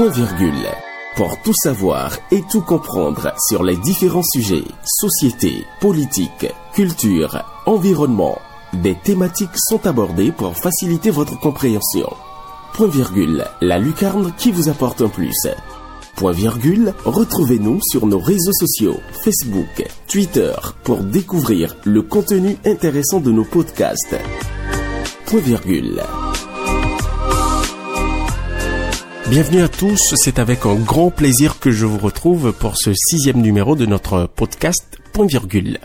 Point virgule. Pour tout savoir et tout comprendre sur les différents sujets, société, politique, culture, environnement, des thématiques sont abordées pour faciliter votre compréhension. Point virgule, la lucarne qui vous apporte un plus. Point virgule, retrouvez-nous sur nos réseaux sociaux, Facebook, Twitter, pour découvrir le contenu intéressant de nos podcasts. Point virgule. Bienvenue à tous, c'est avec un grand plaisir que je vous retrouve pour ce sixième numéro de notre podcast Point virgule.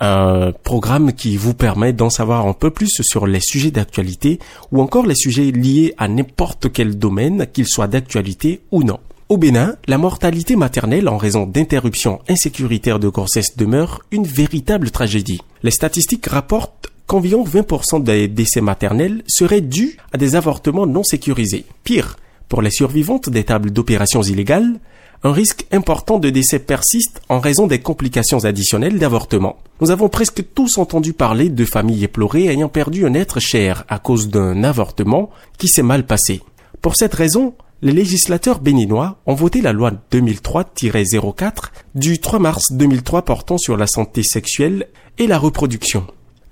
Un programme qui vous permet d'en savoir un peu plus sur les sujets d'actualité ou encore les sujets liés à n'importe quel domaine, qu'il soit d'actualité ou non. Au Bénin, la mortalité maternelle en raison d'interruptions insécuritaires de grossesse demeure une véritable tragédie. Les statistiques rapportent qu'environ 20% des décès maternels seraient dus à des avortements non sécurisés. Pire, pour les survivantes des tables d'opérations illégales, un risque important de décès persiste en raison des complications additionnelles d'avortement. Nous avons presque tous entendu parler de familles éplorées ayant perdu un être cher à cause d'un avortement qui s'est mal passé. Pour cette raison, les législateurs béninois ont voté la loi 2003-04 du 3 mars 2003 portant sur la santé sexuelle et la reproduction.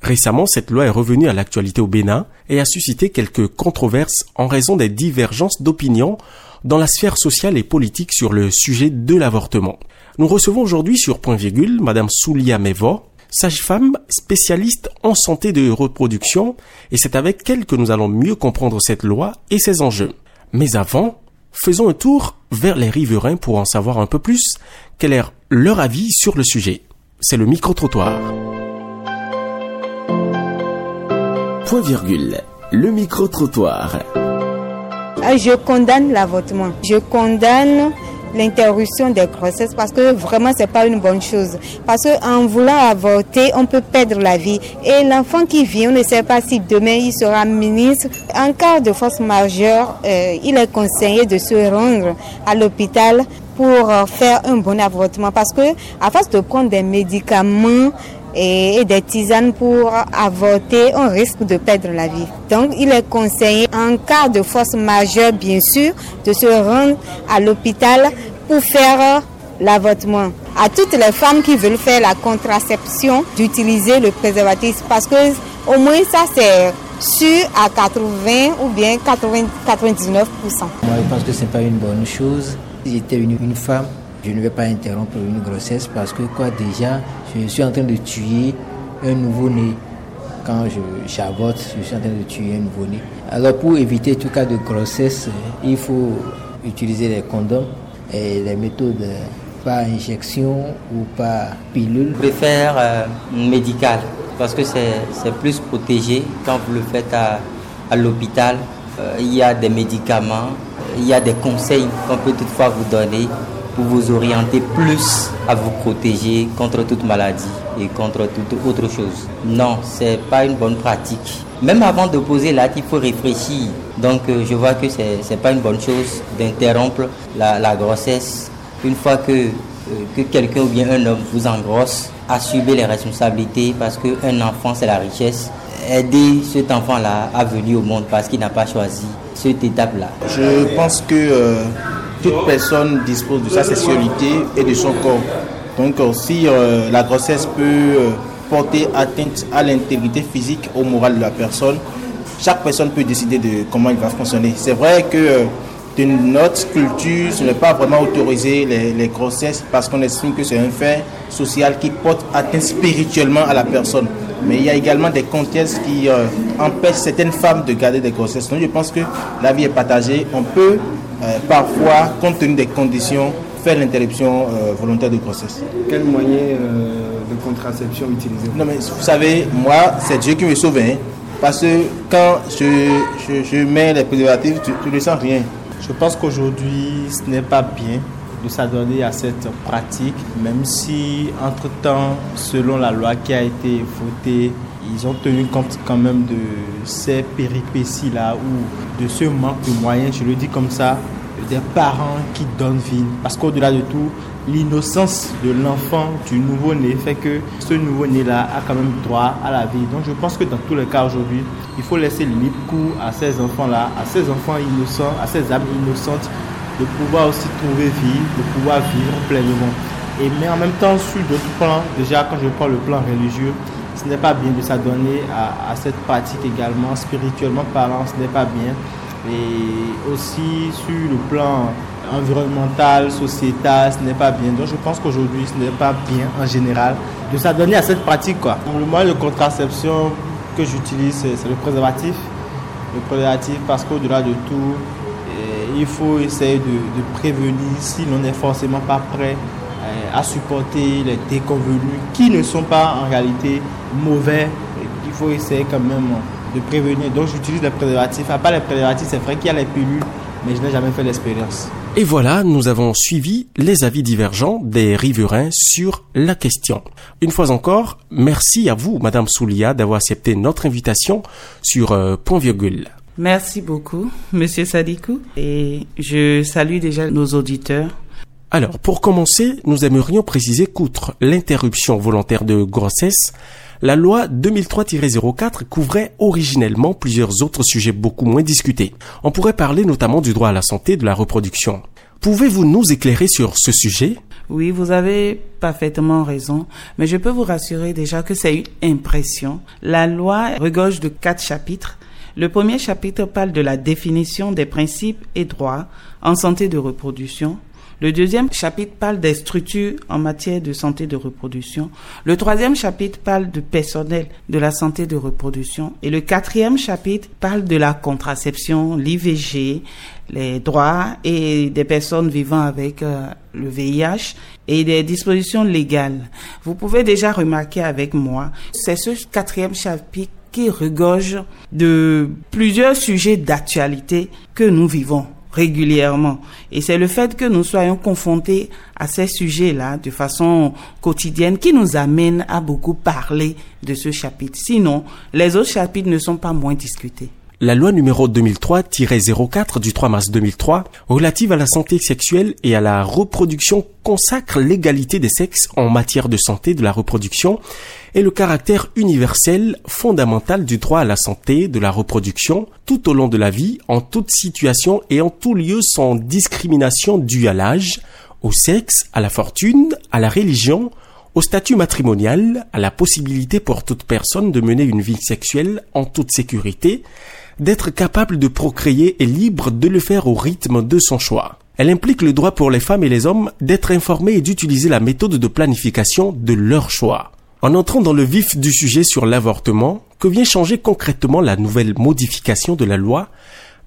Récemment, cette loi est revenue à l'actualité au Bénin et a suscité quelques controverses en raison des divergences d'opinion dans la sphère sociale et politique sur le sujet de l'avortement. Nous recevons aujourd'hui sur Point Virgule Madame Soulia Mevo, sage-femme spécialiste en santé de reproduction, et c'est avec elle que nous allons mieux comprendre cette loi et ses enjeux. Mais avant, faisons un tour vers les riverains pour en savoir un peu plus quel est leur avis sur le sujet? C'est le micro-trottoir. Virgule. Le micro-trottoir. Ah, je condamne l'avortement. Je condamne l'interruption des grossesses parce que vraiment c'est pas une bonne chose. Parce qu'en voulant avorter, on peut perdre la vie. Et l'enfant qui vient, on ne sait pas si demain il sera ministre. En cas de force majeure, euh, il est conseillé de se rendre à l'hôpital pour faire un bon avortement. Parce que à force de prendre des médicaments, et des tisanes pour avorter, on risque de perdre la vie. Donc, il est conseillé, en cas de force majeure, bien sûr, de se rendre à l'hôpital pour faire l'avortement. À toutes les femmes qui veulent faire la contraception, d'utiliser le préservatif parce que au moins ça c'est sûr à 80 ou bien 80, 99%. Moi, je pense que ce n'est pas une bonne chose. J'étais une, une femme, je ne vais pas interrompre une grossesse parce que quoi déjà, je suis en train de tuer un nouveau-né. Quand j'avorte, je, je suis en train de tuer un nouveau-né. Alors pour éviter tout cas de grossesse, il faut utiliser les condoms et les méthodes par injection ou par pilule. Je préfère euh, médical parce que c'est plus protégé quand vous le faites à, à l'hôpital. Euh, il y a des médicaments, il y a des conseils qu'on peut toutefois vous donner pour vous orienter plus à vous protéger contre toute maladie et contre toute autre chose. Non, c'est pas une bonne pratique. Même avant de poser l'acte, il faut réfléchir. Donc euh, je vois que c'est n'est pas une bonne chose d'interrompre la, la, grossesse une fois que, euh, que quelqu'un ou bien un homme vous engrosse. Assumez les responsabilités parce qu'un enfant c'est la richesse. Aider cet enfant-là à venir au monde parce qu'il n'a pas choisi cette étape-là. Je pense que euh, toute personne dispose de sa sexualité et de son corps. Donc euh, si euh, la grossesse peut euh, porter atteinte à l'intégrité physique, au moral de la personne, chaque personne peut décider de comment il va fonctionner. C'est vrai que de notre culture, ce n'est pas vraiment autorisé les grossesses parce qu'on estime que c'est un fait social qui porte atteinte spirituellement à la personne. Mais il y a également des contextes qui empêchent certaines femmes de garder des grossesses. Donc je pense que la vie est partagée. On peut euh, parfois, compte tenu des conditions, faire l'interruption euh, volontaire de grossesse. Quel moyen euh, de contraception utiliser Non, mais vous savez, moi, c'est Dieu qui me sauve. Hein, parce que quand je, je, je mets les préservatifs, tu, ne sens rien. Je pense qu'aujourd'hui, ce n'est pas bien de s'adonner à cette pratique, même si, entre-temps, selon la loi qui a été votée, ils ont tenu compte quand même de ces péripéties-là ou de ce manque de moyens, je le dis comme ça, des parents qui donnent vie. Parce qu'au-delà de tout, l'innocence de l'enfant, du nouveau-né, fait que ce nouveau-né-là a quand même droit à la vie. Donc je pense que dans tous les cas aujourd'hui, il faut laisser libre cours à ces enfants-là, à ces enfants innocents, à ces âmes innocentes de pouvoir aussi trouver vie, de pouvoir vivre pleinement. Et mais en même temps, sur d'autres plans, déjà quand je prends le plan religieux, ce n'est pas bien de s'adonner à, cette pratique également, spirituellement parlant, ce n'est pas bien. Et aussi sur le plan environnemental, sociétal, ce n'est pas bien. Donc je pense qu'aujourd'hui, ce n'est pas bien en général de s'adonner à cette pratique. Quoi. Le moyen de contraception que j'utilise, c'est le préservatif. Le préservatif parce qu'au-delà de tout, il faut essayer de, de prévenir si l'on n'est forcément pas prêt eh, à supporter les déconvenus qui ne sont pas en réalité mauvais. Il faut essayer quand même de prévenir. Donc j'utilise les préservatifs. À part les préservatifs, c'est vrai qu'il y a les pilules, mais je n'ai jamais fait l'expérience. Et voilà, nous avons suivi les avis divergents des riverains sur la question. Une fois encore, merci à vous, Madame Soulia, d'avoir accepté notre invitation sur euh, Point Virgule. Merci beaucoup, Monsieur Sadikou, et je salue déjà nos auditeurs. Alors, pour commencer, nous aimerions préciser qu'outre l'interruption volontaire de grossesse, la loi 2003-04 couvrait originellement plusieurs autres sujets beaucoup moins discutés. On pourrait parler notamment du droit à la santé et de la reproduction. Pouvez-vous nous éclairer sur ce sujet? Oui, vous avez parfaitement raison, mais je peux vous rassurer déjà que c'est une impression. La loi regorge de quatre chapitres. Le premier chapitre parle de la définition des principes et droits en santé de reproduction. Le deuxième chapitre parle des structures en matière de santé de reproduction. Le troisième chapitre parle du personnel de la santé de reproduction. Et le quatrième chapitre parle de la contraception, l'IVG, les droits et des personnes vivant avec euh, le VIH et des dispositions légales. Vous pouvez déjà remarquer avec moi, c'est ce quatrième chapitre qui regorge de plusieurs sujets d'actualité que nous vivons régulièrement. Et c'est le fait que nous soyons confrontés à ces sujets-là de façon quotidienne qui nous amène à beaucoup parler de ce chapitre. Sinon, les autres chapitres ne sont pas moins discutés. La loi numéro 2003-04 du 3 mars 2003 relative à la santé sexuelle et à la reproduction consacre l'égalité des sexes en matière de santé de la reproduction et le caractère universel fondamental du droit à la santé de la reproduction tout au long de la vie, en toute situation et en tout lieu sans discrimination due à l'âge, au sexe, à la fortune, à la religion, au statut matrimonial, à la possibilité pour toute personne de mener une vie sexuelle en toute sécurité, d'être capable de procréer et libre de le faire au rythme de son choix. Elle implique le droit pour les femmes et les hommes d'être informés et d'utiliser la méthode de planification de leur choix. En entrant dans le vif du sujet sur l'avortement, que vient changer concrètement la nouvelle modification de la loi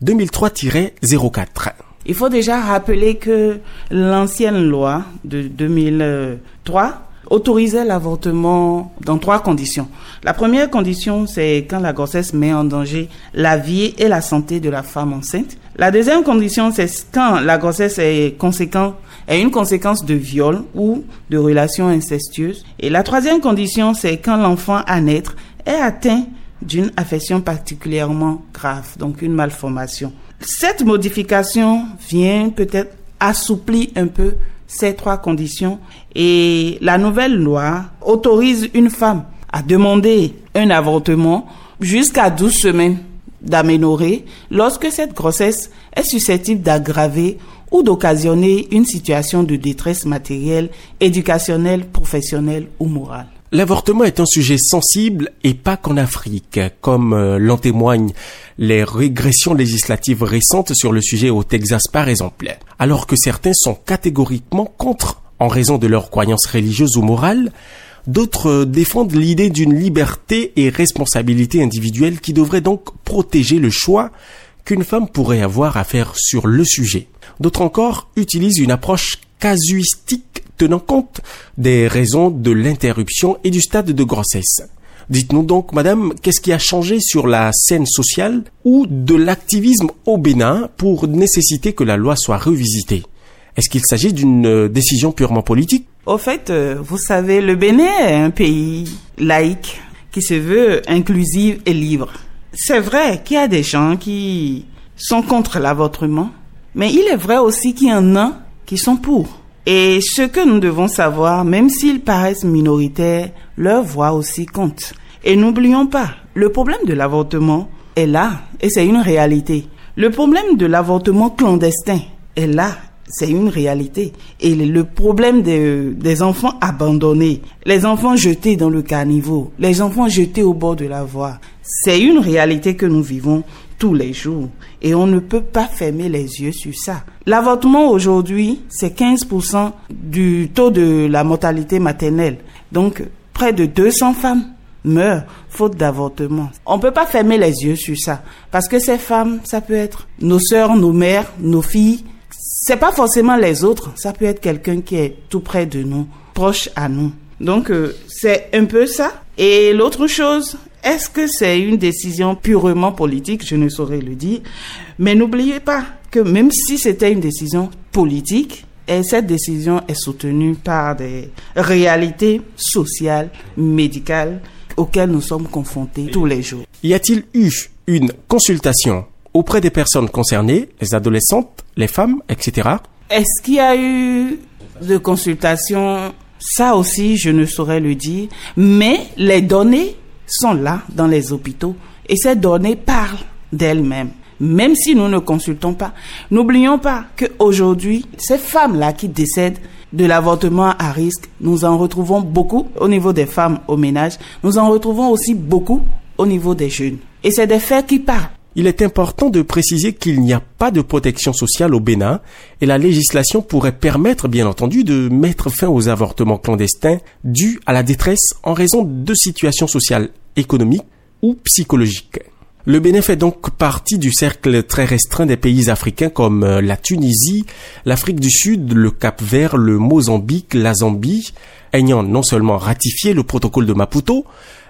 2003-04 Il faut déjà rappeler que l'ancienne loi de 2003 autorisait l'avortement dans trois conditions. La première condition, c'est quand la grossesse met en danger la vie et la santé de la femme enceinte. La deuxième condition, c'est quand la grossesse est conséquente est une conséquence de viol ou de relations incestueuses. Et la troisième condition, c'est quand l'enfant à naître est atteint d'une affection particulièrement grave, donc une malformation. Cette modification vient peut-être assouplir un peu ces trois conditions et la nouvelle loi autorise une femme à demander un avortement jusqu'à 12 semaines d'aménorrhée lorsque cette grossesse est susceptible d'aggraver ou d'occasionner une situation de détresse matérielle, éducationnelle, professionnelle ou morale. L'avortement est un sujet sensible et pas qu'en Afrique, comme euh, l'en témoignent les régressions législatives récentes sur le sujet au Texas par exemple. Alors que certains sont catégoriquement contre en raison de leurs croyances religieuses ou morales, d'autres défendent l'idée d'une liberté et responsabilité individuelle qui devrait donc protéger le choix qu'une femme pourrait avoir à faire sur le sujet. D'autres encore utilisent une approche casuistique tenant compte des raisons de l'interruption et du stade de grossesse. Dites-nous donc, madame, qu'est-ce qui a changé sur la scène sociale ou de l'activisme au Bénin pour nécessiter que la loi soit revisitée? Est-ce qu'il s'agit d'une euh, décision purement politique? Au fait, euh, vous savez, le Bénin est un pays laïque qui se veut inclusif et libre. C'est vrai qu'il y a des gens qui sont contre l'avortement, mais il est vrai aussi qu'il y en a qui sont pour. Et ce que nous devons savoir, même s'ils paraissent minoritaires, leur voix aussi compte. Et n'oublions pas, le problème de l'avortement est là, et c'est une réalité. Le problème de l'avortement clandestin est là. C'est une réalité. Et le problème des, enfants abandonnés, les enfants jetés dans le caniveau, les enfants jetés au bord de la voie, c'est une réalité que nous vivons tous les jours. Et on ne peut pas fermer les yeux sur ça. L'avortement aujourd'hui, c'est 15% du taux de la mortalité maternelle. Donc, près de 200 femmes meurent faute d'avortement. On peut pas fermer les yeux sur ça. Parce que ces femmes, ça peut être nos sœurs, nos mères, nos filles. C'est pas forcément les autres. Ça peut être quelqu'un qui est tout près de nous, proche à nous. Donc, euh, c'est un peu ça. Et l'autre chose, est-ce que c'est une décision purement politique? Je ne saurais le dire. Mais n'oubliez pas que même si c'était une décision politique, et cette décision est soutenue par des réalités sociales, médicales, auxquelles nous sommes confrontés tous les jours. Y a-t-il eu une consultation auprès des personnes concernées, les adolescentes, les femmes, etc. Est-ce qu'il y a eu de consultation? Ça aussi, je ne saurais le dire. Mais les données sont là dans les hôpitaux et ces données parlent d'elles-mêmes. Même si nous ne consultons pas, n'oublions pas qu'aujourd'hui, ces femmes-là qui décèdent de l'avortement à risque, nous en retrouvons beaucoup au niveau des femmes au ménage, nous en retrouvons aussi beaucoup au niveau des jeunes. Et c'est des faits qui parlent. Il est important de préciser qu'il n'y a pas de protection sociale au Bénin et la législation pourrait permettre, bien entendu, de mettre fin aux avortements clandestins dus à la détresse en raison de situations sociales, économiques ou psychologiques. Le Bénin fait donc partie du cercle très restreint des pays africains comme euh, la Tunisie, l'Afrique du Sud, le Cap-Vert, le Mozambique, la Zambie, ayant non seulement ratifié le protocole de Maputo,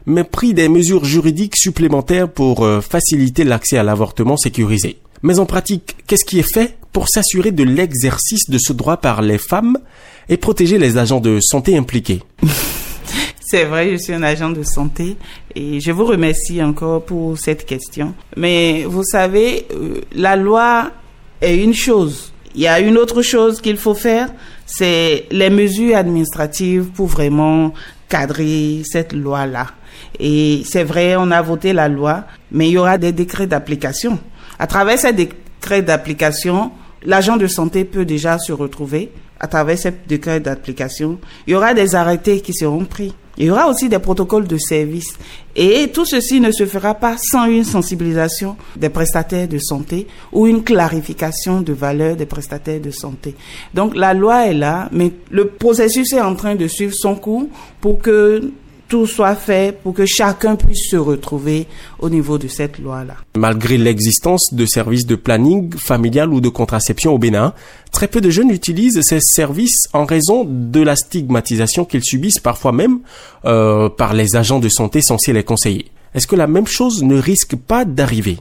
mais pris des mesures juridiques supplémentaires pour euh, faciliter l'accès à l'avortement sécurisé. Mais en pratique, qu'est-ce qui est fait pour s'assurer de l'exercice de ce droit par les femmes et protéger les agents de santé impliqués? C'est vrai, je suis un agent de santé et je vous remercie encore pour cette question. Mais vous savez, euh, la loi est une chose. Il y a une autre chose qu'il faut faire, c'est les mesures administratives pour vraiment cadrer cette loi-là. Et c'est vrai, on a voté la loi, mais il y aura des décrets d'application. À travers ces décrets d'application, l'agent de santé peut déjà se retrouver à travers ces décrets d'application. Il y aura des arrêtés qui seront pris. Il y aura aussi des protocoles de service. Et tout ceci ne se fera pas sans une sensibilisation des prestataires de santé ou une clarification de valeur des prestataires de santé. Donc la loi est là, mais le processus est en train de suivre son cours pour que tout soit fait pour que chacun puisse se retrouver au niveau de cette loi-là. Malgré l'existence de services de planning familial ou de contraception au Bénin, très peu de jeunes utilisent ces services en raison de la stigmatisation qu'ils subissent parfois même euh, par les agents de santé censés les conseiller. Est-ce que la même chose ne risque pas d'arriver?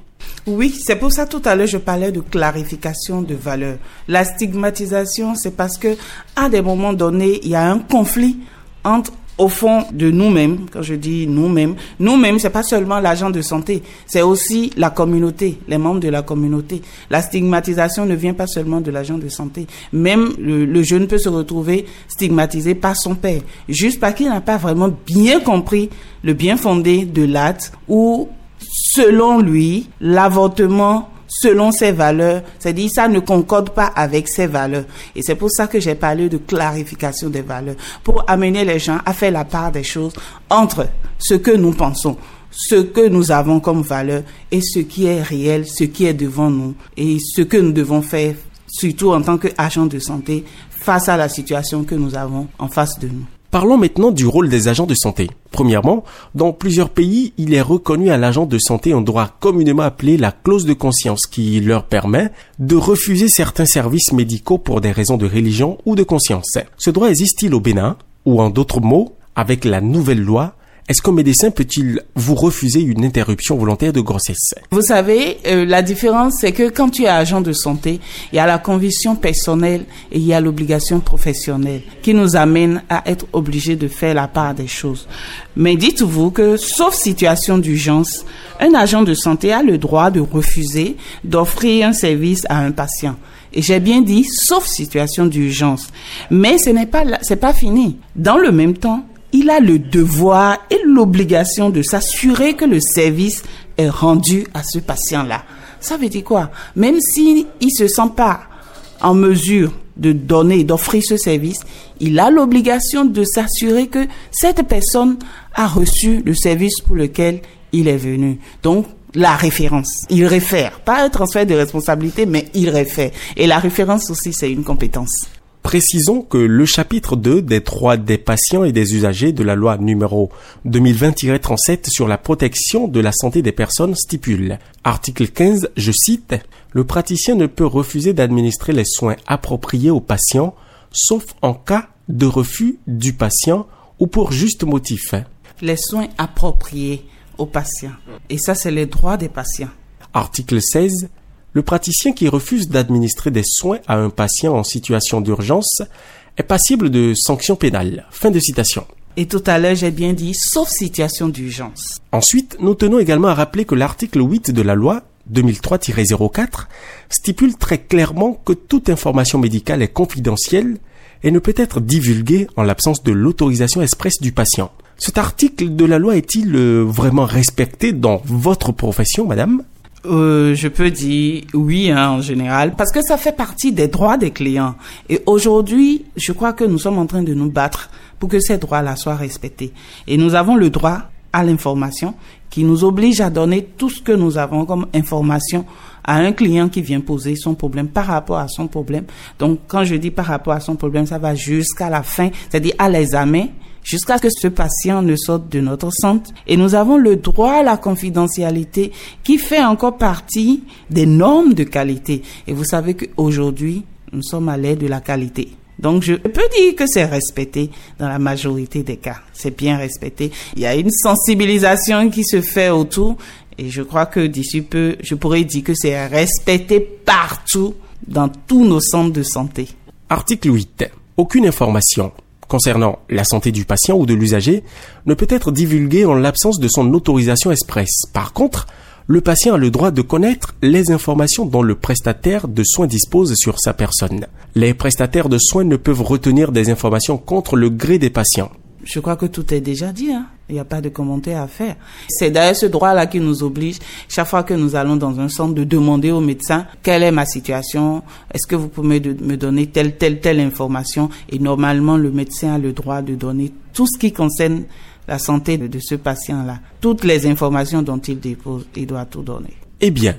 Oui, c'est pour ça tout à l'heure je parlais de clarification de valeur. La stigmatisation, c'est parce que à des moments donnés, il y a un conflit entre au fond de nous-mêmes, quand je dis nous-mêmes, nous-mêmes, c'est pas seulement l'agent de santé, c'est aussi la communauté, les membres de la communauté. La stigmatisation ne vient pas seulement de l'agent de santé. Même le, jeune peut se retrouver stigmatisé par son père, juste parce qu'il n'a pas vraiment bien compris le bien fondé de l'acte ou, selon lui, l'avortement selon ses valeurs. C'est-à-dire, ça ne concorde pas avec ses valeurs. Et c'est pour ça que j'ai parlé de clarification des valeurs, pour amener les gens à faire la part des choses entre ce que nous pensons ce que nous avons comme valeur et ce qui est réel, ce qui est devant nous et ce que nous devons faire, surtout en tant qu'agents de santé, face à la situation que nous avons en face de nous. Parlons maintenant du rôle des agents de santé. Premièrement, dans plusieurs pays, il est reconnu à l'agent de santé un droit communément appelé la clause de conscience qui leur permet de refuser certains services médicaux pour des raisons de religion ou de conscience. Ce droit existe-t-il au Bénin Ou en d'autres mots, avec la nouvelle loi, est-ce qu'un médecin peut-il vous refuser une interruption volontaire de grossesse? Vous savez, euh, la différence, c'est que quand tu es agent de santé, il y a la conviction personnelle et il y a l'obligation professionnelle qui nous amène à être obligés de faire la part des choses. Mais dites-vous que, sauf situation d'urgence, un agent de santé a le droit de refuser d'offrir un service à un patient. Et j'ai bien dit, sauf situation d'urgence. Mais ce n'est pas, c'est pas fini. Dans le même temps, il a le devoir et l'obligation de s'assurer que le service est rendu à ce patient-là. Ça veut dire quoi? Même s'il ne se sent pas en mesure de donner, d'offrir ce service, il a l'obligation de s'assurer que cette personne a reçu le service pour lequel il est venu. Donc, la référence. Il réfère. Pas un transfert de responsabilité, mais il réfère. Et la référence aussi, c'est une compétence. Précisons que le chapitre 2 des droits des patients et des usagers de la loi numéro 2020-37 sur la protection de la santé des personnes stipule. Article 15, je cite, Le praticien ne peut refuser d'administrer les soins appropriés au patient, sauf en cas de refus du patient ou pour juste motif. Les soins appropriés aux patients. Et ça, c'est les droits des patients. Article 16, le praticien qui refuse d'administrer des soins à un patient en situation d'urgence est passible de sanctions pénales. Fin de citation. Et tout à l'heure, j'ai bien dit, sauf situation d'urgence. Ensuite, nous tenons également à rappeler que l'article 8 de la loi 2003-04 stipule très clairement que toute information médicale est confidentielle et ne peut être divulguée en l'absence de l'autorisation expresse du patient. Cet article de la loi est-il euh, vraiment respecté dans votre profession, madame? Euh, je peux dire oui hein, en général parce que ça fait partie des droits des clients. Et aujourd'hui, je crois que nous sommes en train de nous battre pour que ces droits-là soient respectés. Et nous avons le droit à l'information qui nous oblige à donner tout ce que nous avons comme information à un client qui vient poser son problème par rapport à son problème. Donc, quand je dis par rapport à son problème, ça va jusqu'à la fin, c'est-à-dire à l'examen jusqu'à ce que ce patient ne sorte de notre centre. Et nous avons le droit à la confidentialité qui fait encore partie des normes de qualité. Et vous savez qu'aujourd'hui, nous sommes à l'aide de la qualité. Donc je peux dire que c'est respecté dans la majorité des cas. C'est bien respecté. Il y a une sensibilisation qui se fait autour et je crois que d'ici peu, je pourrais dire que c'est respecté partout dans tous nos centres de santé. Article 8. Aucune information concernant la santé du patient ou de l'usager ne peut être divulguée en l'absence de son autorisation expresse. Par contre, le patient a le droit de connaître les informations dont le prestataire de soins dispose sur sa personne. Les prestataires de soins ne peuvent retenir des informations contre le gré des patients. Je crois que tout est déjà dit. Hein. Il n'y a pas de commentaire à faire. C'est d'ailleurs ce droit-là qui nous oblige, chaque fois que nous allons dans un centre, de demander au médecin quelle est ma situation, est-ce que vous pouvez me donner telle, telle, telle information. Et normalement, le médecin a le droit de donner tout ce qui concerne la santé de, ce patient-là. Toutes les informations dont il dépose, il doit tout donner. Eh bien,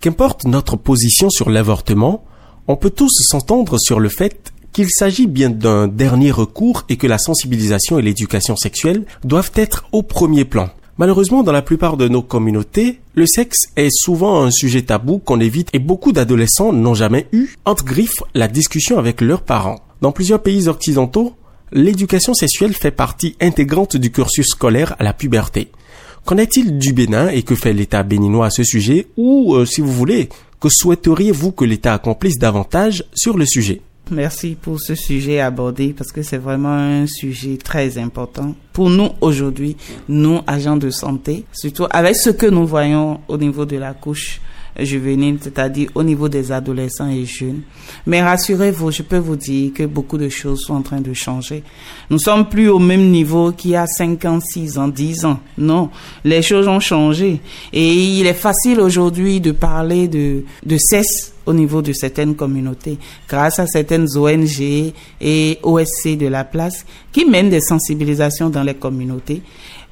qu'importe notre position sur l'avortement, on peut tous s'entendre sur le fait qu'il s'agit bien d'un dernier recours et que la sensibilisation et l'éducation sexuelle doivent être au premier plan. Malheureusement, dans la plupart de nos communautés, le sexe est souvent un sujet tabou qu'on évite et beaucoup d'adolescents n'ont jamais eu, entre griffes, la discussion avec leurs parents. Dans plusieurs pays occidentaux, l'éducation sexuelle fait partie intégrante du cursus scolaire à la puberté. Qu'en est-il du Bénin et que fait l'État béninois à ce sujet ou, euh, si vous voulez, que souhaiteriez-vous que l'État accomplisse davantage sur le sujet? Merci pour ce sujet abordé parce que c'est vraiment un sujet très important pour nous aujourd'hui, nous agents de santé, surtout avec ce que nous voyons au niveau de la couche juvénile, c'est-à-dire au niveau des adolescents et jeunes. Mais rassurez-vous, je peux vous dire que beaucoup de choses sont en train de changer. Nous sommes plus au même niveau qu'il y a 5 ans, 6 ans, 10 ans. Non, les choses ont changé. Et il est facile aujourd'hui de parler de, de cesse au niveau de certaines communautés, grâce à certaines ONG et OSC de la place qui mènent des sensibilisations dans les communautés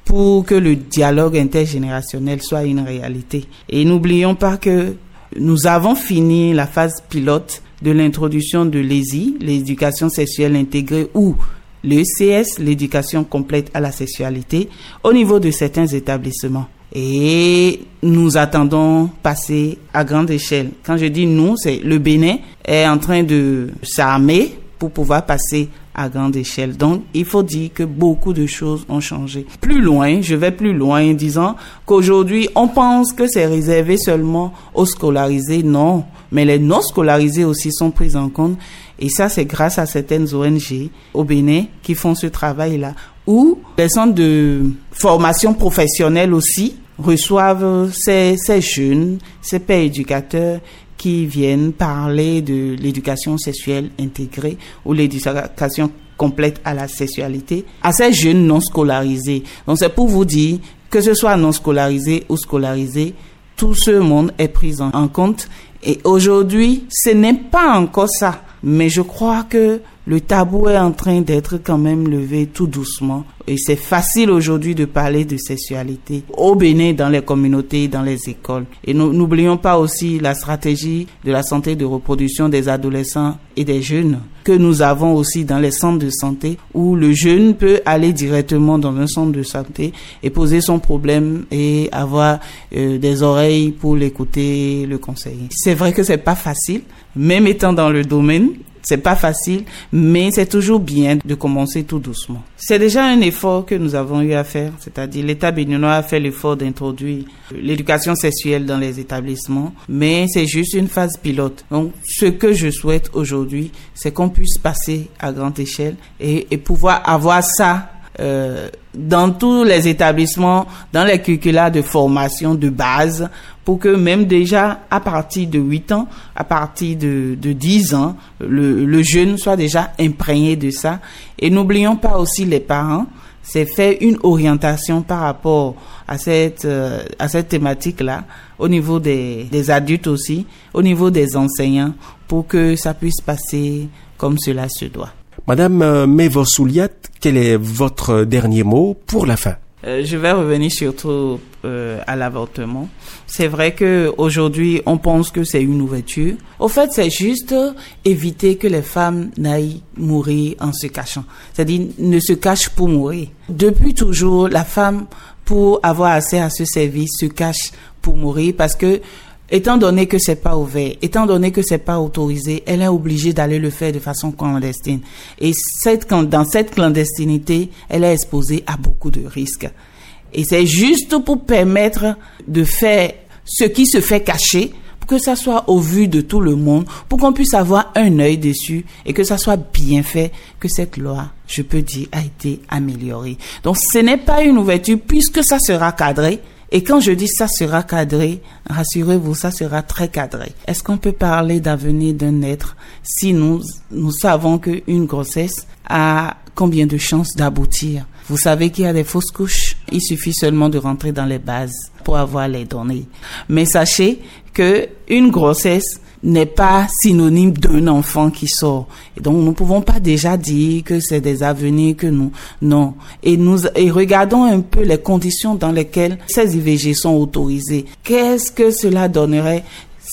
pour que le dialogue intergénérationnel soit une réalité. Et n'oublions pas que nous avons fini la phase pilote de l'introduction de l'ESI, l'éducation sexuelle intégrée, ou l'ECS, l'éducation complète à la sexualité, au niveau de certains établissements. Et nous attendons passer à grande échelle. Quand je dis nous, c'est le Bénin est en train de s'armer pour pouvoir passer à grande échelle. Donc, il faut dire que beaucoup de choses ont changé. Plus loin, je vais plus loin en disant qu'aujourd'hui, on pense que c'est réservé seulement aux scolarisés. Non, mais les non scolarisés aussi sont pris en compte. Et ça, c'est grâce à certaines ONG au Bénin qui font ce travail-là. Ou les centres de formation professionnelle aussi reçoivent ces, ces jeunes, ces pères éducateurs qui viennent parler de l'éducation sexuelle intégrée ou l'éducation complète à la sexualité à ces jeunes non scolarisés. Donc c'est pour vous dire que ce soit non scolarisé ou scolarisé, tout ce monde est pris en compte. Et aujourd'hui, ce n'est pas encore ça. Mais je crois que le tabou est en train d'être quand même levé tout doucement. Et c'est facile aujourd'hui de parler de sexualité au Bénin, dans les communautés, dans les écoles. Et n'oublions pas aussi la stratégie de la santé de reproduction des adolescents et des jeunes que nous avons aussi dans les centres de santé où le jeune peut aller directement dans un centre de santé et poser son problème et avoir euh, des oreilles pour l'écouter, le conseiller. C'est vrai que c'est pas facile, même étant dans le domaine, c'est pas facile, mais c'est toujours bien de commencer tout doucement. C'est déjà un effort que nous avons eu à faire, c'est-à-dire l'État béninois a fait l'effort d'introduire l'éducation sexuelle dans les établissements, mais c'est juste une phase pilote. Donc, ce que je souhaite aujourd'hui, c'est qu'on puisse passer à grande échelle et, et pouvoir avoir ça euh, dans tous les établissements, dans les curricula de formation de base, pour que même déjà à partir de 8 ans, à partir de, de 10 ans, le, le jeune soit déjà imprégné de ça. Et n'oublions pas aussi les parents, c'est faire une orientation par rapport à cette, euh, à cette thématique-là, au niveau des, des adultes aussi, au niveau des enseignants, pour que ça puisse passer comme cela se doit. Madame euh, Mevo Souliat, quel est votre dernier mot pour la fin? Euh, je vais revenir surtout euh, à l'avortement. C'est vrai que aujourd'hui on pense que c'est une ouverture. Au fait, c'est juste éviter que les femmes n'aillent mourir en se cachant. C'est-à-dire ne se cache pour mourir. Depuis toujours, la femme pour avoir accès à ce service se cache pour mourir parce que étant donné que c'est pas ouvert, étant donné que c'est pas autorisé, elle est obligée d'aller le faire de façon clandestine. Et cette, dans cette clandestinité, elle est exposée à beaucoup de risques. Et c'est juste pour permettre de faire ce qui se fait cacher, pour que ça soit au vu de tout le monde, pour qu'on puisse avoir un œil dessus et que ça soit bien fait, que cette loi, je peux dire, a été améliorée. Donc ce n'est pas une ouverture puisque ça sera cadré, et quand je dis ça sera cadré, rassurez-vous, ça sera très cadré. Est-ce qu'on peut parler d'avenir d'un être si nous, nous savons qu'une grossesse a combien de chances d'aboutir? Vous savez qu'il y a des fausses couches. Il suffit seulement de rentrer dans les bases pour avoir les données. Mais sachez une grossesse n'est pas synonyme d'un enfant qui sort. Et donc, nous ne pouvons pas déjà dire que c'est des avenirs que nous, non. Et nous, et regardons un peu les conditions dans lesquelles ces IVG sont autorisées. Qu'est-ce que cela donnerait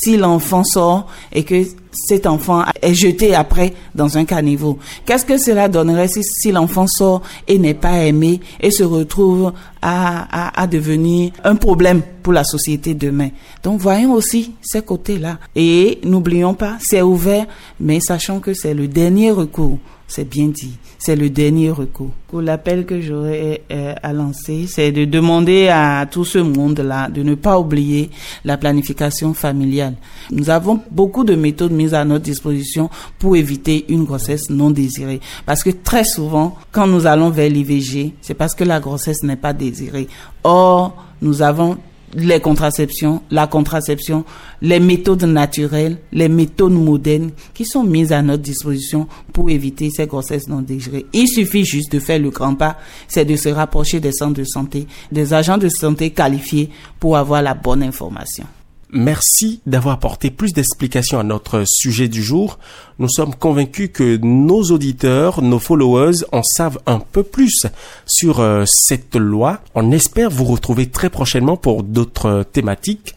si l'enfant sort et que cet enfant est jeté après dans un caniveau. Qu'est-ce que cela donnerait si, l'enfant sort et n'est pas aimé et se retrouve à, à, à devenir un problème pour la société demain? Donc voyons aussi ces côtés-là. Et n'oublions pas, c'est ouvert, mais sachant que c'est le dernier recours. C'est bien dit c'est le dernier recours. L'appel que j'aurais euh, à lancer, c'est de demander à tout ce monde-là de ne pas oublier la planification familiale. Nous avons beaucoup de méthodes mises à notre disposition pour éviter une grossesse non désirée. Parce que très souvent, quand nous allons vers l'IVG, c'est parce que la grossesse n'est pas désirée. Or, nous avons les contraceptions, la contraception, les méthodes naturelles, les méthodes modernes qui sont mises à notre disposition pour éviter ces grossesses non désirées. Il suffit juste de faire le grand pas, c'est de se rapprocher des centres de santé, des agents de santé qualifiés pour avoir la bonne information. Merci d'avoir apporté plus d'explications à notre sujet du jour. Nous sommes convaincus que nos auditeurs, nos followers en savent un peu plus sur euh, cette loi. On espère vous retrouver très prochainement pour d'autres thématiques.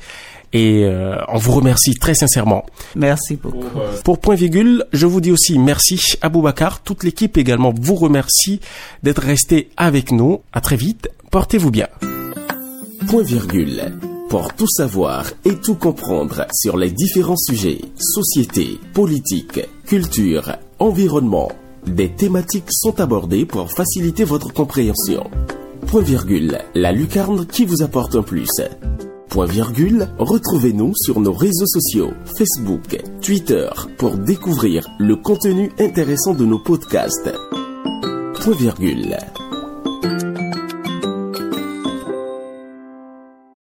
Et euh, on vous remercie très sincèrement. Merci beaucoup. Pour point virgule, je vous dis aussi merci à Boubacar. Toute l'équipe également vous remercie d'être resté avec nous. À très vite. Portez-vous bien. Point virgule pour tout savoir et tout comprendre sur les différents sujets, société, politique, culture, environnement. Des thématiques sont abordées pour faciliter votre compréhension. Point virgule, la lucarne qui vous apporte un plus. Point virgule, retrouvez-nous sur nos réseaux sociaux, Facebook, Twitter, pour découvrir le contenu intéressant de nos podcasts. Point virgule.